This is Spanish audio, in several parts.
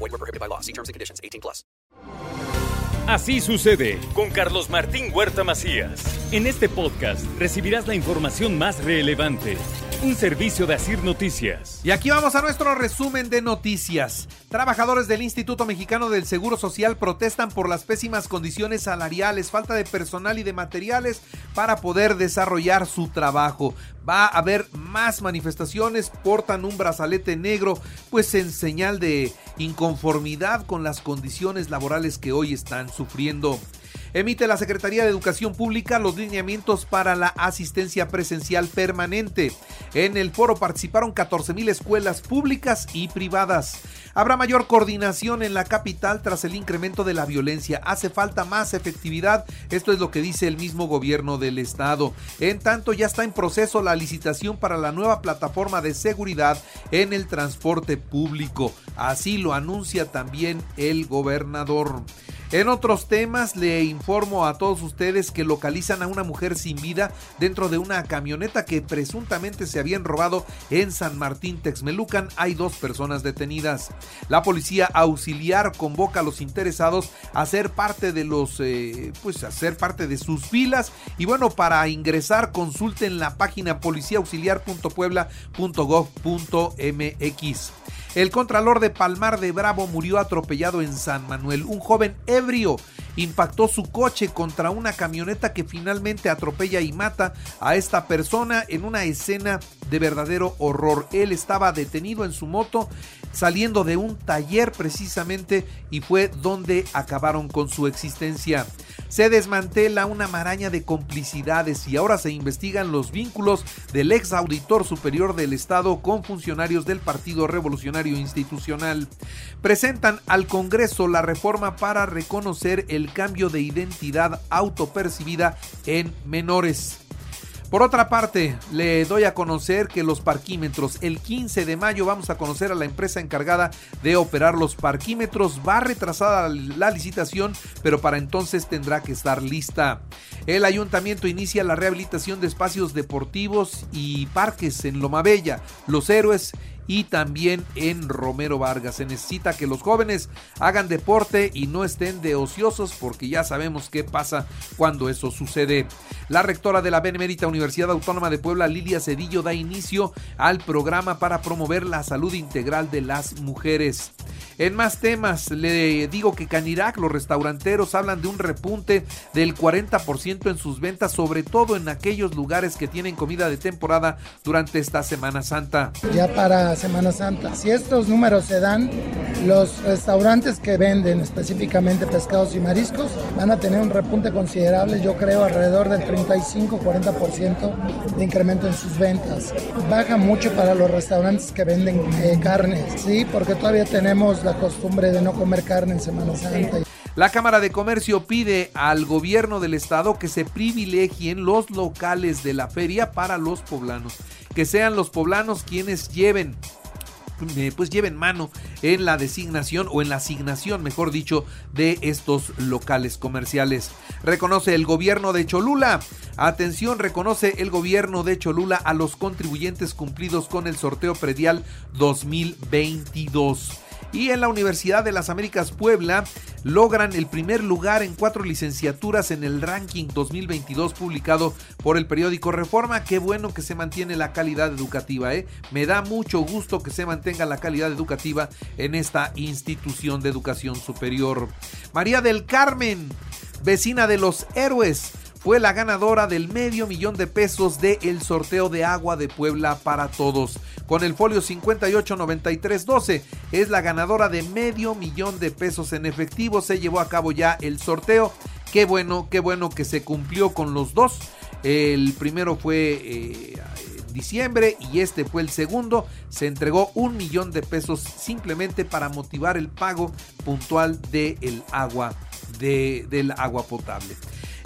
Void were prohibited by law. See terms and conditions. 18 plus. Así sucede con Carlos Martín Huerta Macías. En este podcast recibirás la información más relevante. Un servicio de Asir Noticias. Y aquí vamos a nuestro resumen de noticias. Trabajadores del Instituto Mexicano del Seguro Social protestan por las pésimas condiciones salariales, falta de personal y de materiales para poder desarrollar su trabajo. Va a haber más manifestaciones, portan un brazalete negro, pues en señal de inconformidad con las condiciones laborales que hoy están sufriendo. Emite la Secretaría de Educación Pública los lineamientos para la asistencia presencial permanente. En el foro participaron 14 mil escuelas públicas y privadas. Habrá mayor coordinación en la capital tras el incremento de la violencia. Hace falta más efectividad. Esto es lo que dice el mismo gobierno del estado. En tanto, ya está en proceso la licitación para la nueva plataforma de seguridad en el transporte público. Así lo anuncia también el gobernador. En otros temas, le informo a todos ustedes que localizan a una mujer sin vida dentro de una camioneta que presuntamente se habían robado en San Martín Texmelucan. Hay dos personas detenidas. La policía auxiliar convoca a los interesados a ser parte de los, eh, pues a ser parte de sus filas. Y bueno, para ingresar consulten la página policiaauxiliar.puebla.gov.mx. El contralor de Palmar de Bravo murió atropellado en San Manuel. Un joven ebrio impactó su coche contra una camioneta que finalmente atropella y mata a esta persona en una escena de verdadero horror. Él estaba detenido en su moto saliendo de un taller precisamente y fue donde acabaron con su existencia. Se desmantela una maraña de complicidades y ahora se investigan los vínculos del ex auditor superior del Estado con funcionarios del Partido Revolucionario Institucional. Presentan al Congreso la reforma para reconocer el cambio de identidad autopercibida en menores. Por otra parte, le doy a conocer que los parquímetros, el 15 de mayo vamos a conocer a la empresa encargada de operar los parquímetros. Va retrasada la licitación, pero para entonces tendrá que estar lista. El ayuntamiento inicia la rehabilitación de espacios deportivos y parques en Loma Bella, Los Héroes y también en Romero Vargas. Se necesita que los jóvenes hagan deporte y no estén de ociosos porque ya sabemos qué pasa cuando eso sucede. La rectora de la Benemérita Universidad Autónoma de Puebla, Lilia Cedillo, da inicio al programa para promover la salud integral de las mujeres. En más temas, le digo que Canirac, los restauranteros hablan de un repunte del 40% en sus ventas, sobre todo en aquellos lugares que tienen comida de temporada durante esta Semana Santa. Ya para Semana Santa. Si estos números se dan, los restaurantes que venden específicamente pescados y mariscos van a tener un repunte considerable, yo creo alrededor del 35-40% de incremento en sus ventas. Baja mucho para los restaurantes que venden eh, carne, ¿sí? Porque todavía tenemos la costumbre de no comer carne en Semana Santa. La Cámara de Comercio pide al gobierno del estado que se privilegien los locales de la feria para los poblanos, que sean los poblanos quienes lleven eh, pues lleven mano en la designación o en la asignación, mejor dicho, de estos locales comerciales. Reconoce el gobierno de Cholula. Atención, reconoce el gobierno de Cholula a los contribuyentes cumplidos con el sorteo predial 2022 y en la Universidad de las Américas Puebla logran el primer lugar en cuatro licenciaturas en el ranking 2022 publicado por el periódico Reforma. Qué bueno que se mantiene la calidad educativa, ¿eh? Me da mucho gusto que se mantenga la calidad educativa en esta institución de educación superior. María del Carmen, vecina de los héroes fue la ganadora del medio millón de pesos del el sorteo de agua de Puebla para todos. Con el folio 589312 es la ganadora de medio millón de pesos en efectivo. Se llevó a cabo ya el sorteo. Qué bueno, qué bueno que se cumplió con los dos. El primero fue eh, diciembre y este fue el segundo. Se entregó un millón de pesos simplemente para motivar el pago puntual del agua, de, del agua potable.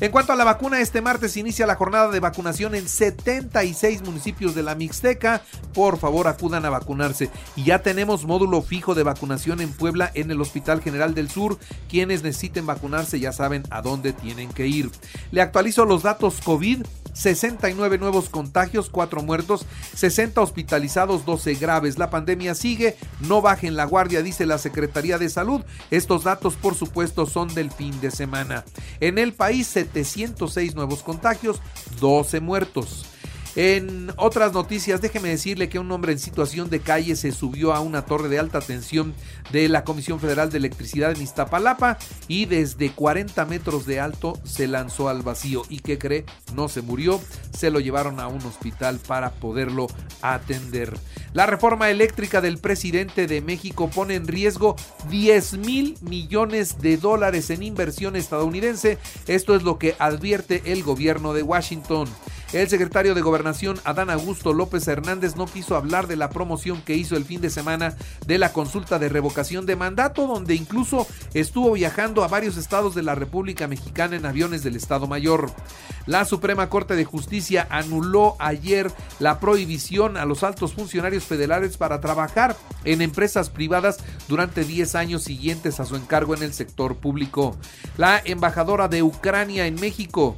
En cuanto a la vacuna, este martes inicia la jornada de vacunación en 76 municipios de la Mixteca. Por favor, acudan a vacunarse. Y ya tenemos módulo fijo de vacunación en Puebla en el Hospital General del Sur. Quienes necesiten vacunarse ya saben a dónde tienen que ir. Le actualizo los datos COVID. 69 nuevos contagios, 4 muertos, 60 hospitalizados, 12 graves. La pandemia sigue, no bajen la guardia, dice la Secretaría de Salud. Estos datos, por supuesto, son del fin de semana. En el país, 706 nuevos contagios, 12 muertos. En otras noticias, déjeme decirle que un hombre en situación de calle se subió a una torre de alta tensión de la Comisión Federal de Electricidad en Iztapalapa y desde 40 metros de alto se lanzó al vacío. ¿Y qué cree? No se murió, se lo llevaron a un hospital para poderlo atender. La reforma eléctrica del presidente de México pone en riesgo 10 mil millones de dólares en inversión estadounidense. Esto es lo que advierte el gobierno de Washington. El secretario de Gobernación, Adán Augusto López Hernández, no quiso hablar de la promoción que hizo el fin de semana de la consulta de revocación de mandato, donde incluso estuvo viajando a varios estados de la República Mexicana en aviones del Estado Mayor. La Suprema Corte de Justicia anuló ayer la prohibición a los altos funcionarios federales para trabajar en empresas privadas durante 10 años siguientes a su encargo en el sector público. La embajadora de Ucrania en México,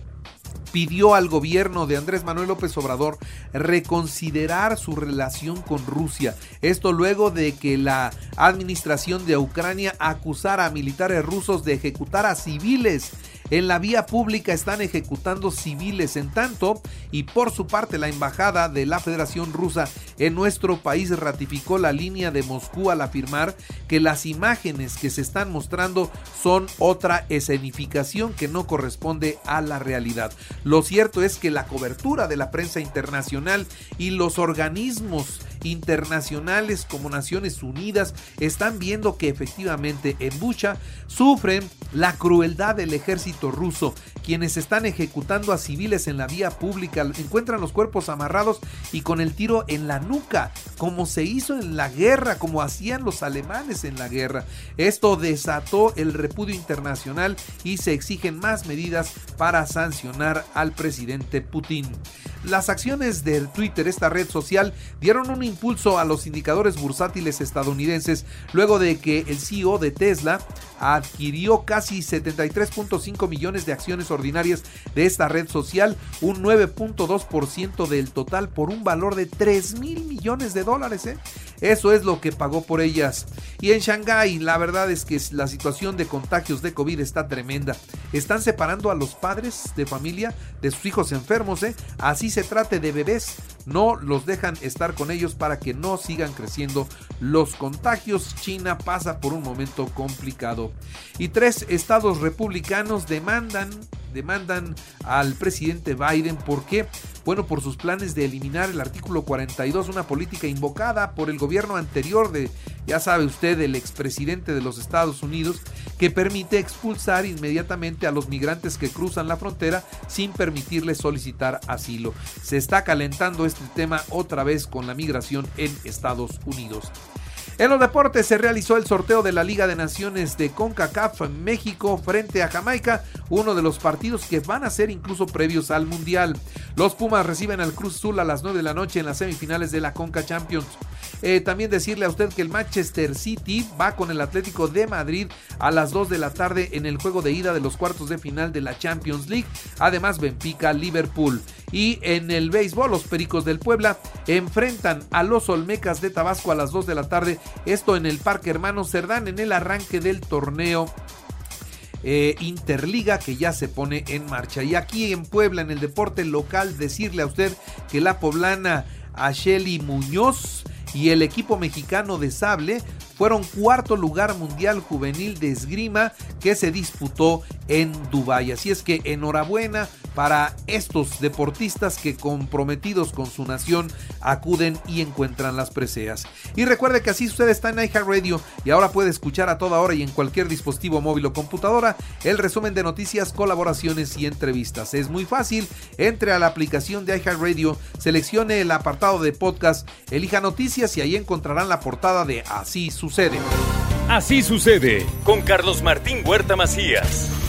pidió al gobierno de Andrés Manuel López Obrador reconsiderar su relación con Rusia. Esto luego de que la administración de Ucrania acusara a militares rusos de ejecutar a civiles en la vía pública están ejecutando civiles en tanto y por su parte la embajada de la Federación Rusa en nuestro país ratificó la línea de Moscú al afirmar que las imágenes que se están mostrando son otra escenificación que no corresponde a la realidad. Lo cierto es que la cobertura de la prensa internacional y los organismos internacionales como Naciones Unidas están viendo que efectivamente en Bucha sufren la crueldad del ejército ruso, quienes están ejecutando a civiles en la vía pública, encuentran los cuerpos amarrados y con el tiro en la nuca, como se hizo en la guerra, como hacían los alemanes en la guerra. Esto desató el repudio internacional y se exigen más medidas para sancionar al presidente Putin. Las acciones de Twitter, esta red social, dieron un impulso a los indicadores bursátiles estadounidenses luego de que el CEO de Tesla adquirió casi 73.5 millones de acciones ordinarias de esta red social, un 9.2% del total por un valor de 3 mil millones de dólares. ¿eh? Eso es lo que pagó por ellas. Y en Shanghái, la verdad es que la situación de contagios de COVID está tremenda. Están separando a los padres de familia de sus hijos enfermos, ¿eh? así se trate de bebés. No los dejan estar con ellos para que no sigan creciendo los contagios. China pasa por un momento complicado. Y tres estados republicanos demandan demandan al presidente Biden. ¿Por qué? Bueno, por sus planes de eliminar el artículo 42, una política invocada por el gobierno anterior de, ya sabe usted, el expresidente de los Estados Unidos, que permite expulsar inmediatamente a los migrantes que cruzan la frontera sin permitirles solicitar asilo. Se está calentando este tema otra vez con la migración en Estados Unidos. En los deportes se realizó el sorteo de la Liga de Naciones de CONCACAF en México frente a Jamaica, uno de los partidos que van a ser incluso previos al Mundial. Los Pumas reciben al Cruz Azul a las 9 de la noche en las semifinales de la Conca Champions. Eh, también decirle a usted que el Manchester City va con el Atlético de Madrid a las 2 de la tarde en el juego de ida de los cuartos de final de la Champions League. Además, Benfica, Liverpool. Y en el béisbol, los Pericos del Puebla enfrentan a los Olmecas de Tabasco a las 2 de la tarde. Esto en el Parque Hermano Cerdán en el arranque del torneo eh, Interliga que ya se pone en marcha. Y aquí en Puebla, en el deporte local, decirle a usted que la poblana Asheli Muñoz y el equipo mexicano de sable fueron cuarto lugar mundial juvenil de esgrima que se disputó en Dubái. Así es que enhorabuena para estos deportistas que comprometidos con su nación acuden y encuentran las preseas. Y recuerde que así usted está en iHeartRadio y ahora puede escuchar a toda hora y en cualquier dispositivo móvil o computadora el resumen de noticias, colaboraciones y entrevistas. Es muy fácil, entre a la aplicación de iHeartRadio, seleccione el apartado de podcast, elija noticias y ahí encontrarán la portada de Así sucede. Así sucede con Carlos Martín Huerta Macías.